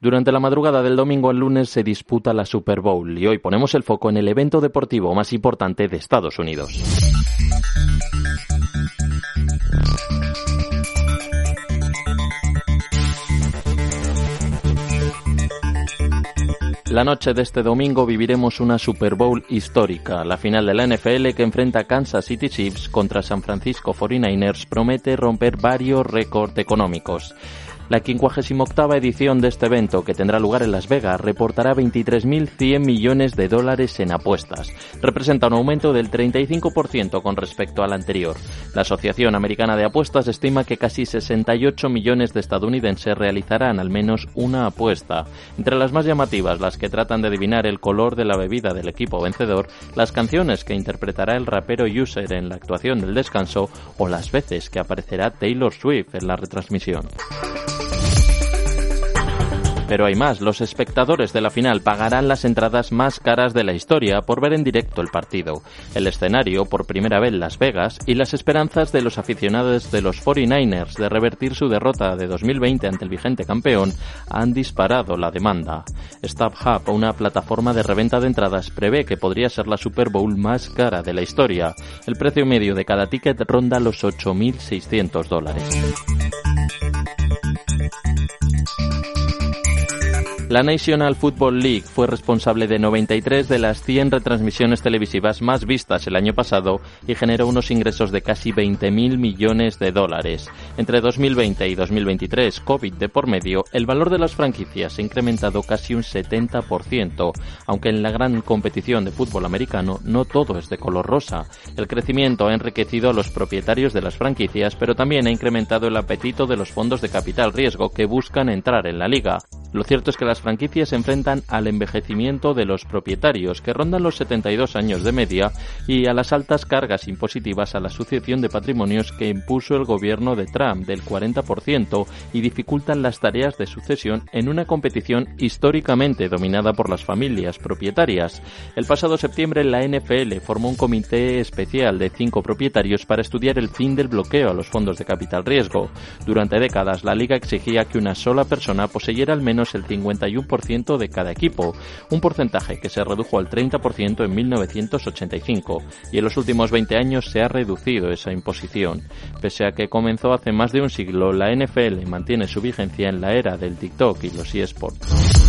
Durante la madrugada del domingo al lunes se disputa la Super Bowl y hoy ponemos el foco en el evento deportivo más importante de Estados Unidos. La noche de este domingo viviremos una Super Bowl histórica. La final de la NFL que enfrenta Kansas City Chiefs contra San Francisco 49ers promete romper varios récords económicos. La 58 edición de este evento, que tendrá lugar en Las Vegas, reportará 23.100 millones de dólares en apuestas. Representa un aumento del 35% con respecto al anterior. La Asociación Americana de Apuestas estima que casi 68 millones de estadounidenses realizarán al menos una apuesta. Entre las más llamativas, las que tratan de adivinar el color de la bebida del equipo vencedor, las canciones que interpretará el rapero User en la actuación del descanso o las veces que aparecerá Taylor Swift en la retransmisión. Pero hay más, los espectadores de la final pagarán las entradas más caras de la historia por ver en directo el partido, el escenario por primera vez Las Vegas y las esperanzas de los aficionados de los 49ers de revertir su derrota de 2020 ante el vigente campeón han disparado la demanda. StubHub, una plataforma de reventa de entradas, prevé que podría ser la Super Bowl más cara de la historia. El precio medio de cada ticket ronda los 8.600 dólares. La National Football League fue responsable de 93 de las 100 retransmisiones televisivas más vistas el año pasado y generó unos ingresos de casi 20.000 millones de dólares. Entre 2020 y 2023, COVID de por medio, el valor de las franquicias ha incrementado casi un 70%, aunque en la gran competición de fútbol americano no todo es de color rosa. El crecimiento ha enriquecido a los propietarios de las franquicias, pero también ha incrementado el apetito de los fondos de capital riesgo que buscan entrar en la liga. Lo cierto es que las franquicias se enfrentan al envejecimiento de los propietarios, que rondan los 72 años de media, y a las altas cargas impositivas a la sucesión de patrimonios que impuso el gobierno de Trump del 40% y dificultan las tareas de sucesión en una competición históricamente dominada por las familias propietarias. El pasado septiembre la NFL formó un comité especial de cinco propietarios para estudiar el fin del bloqueo a los fondos de capital riesgo. Durante décadas la liga exigía que una sola persona poseyera al el 51% de cada equipo, un porcentaje que se redujo al 30% en 1985 y en los últimos 20 años se ha reducido esa imposición. Pese a que comenzó hace más de un siglo, la NFL mantiene su vigencia en la era del TikTok y los eSports.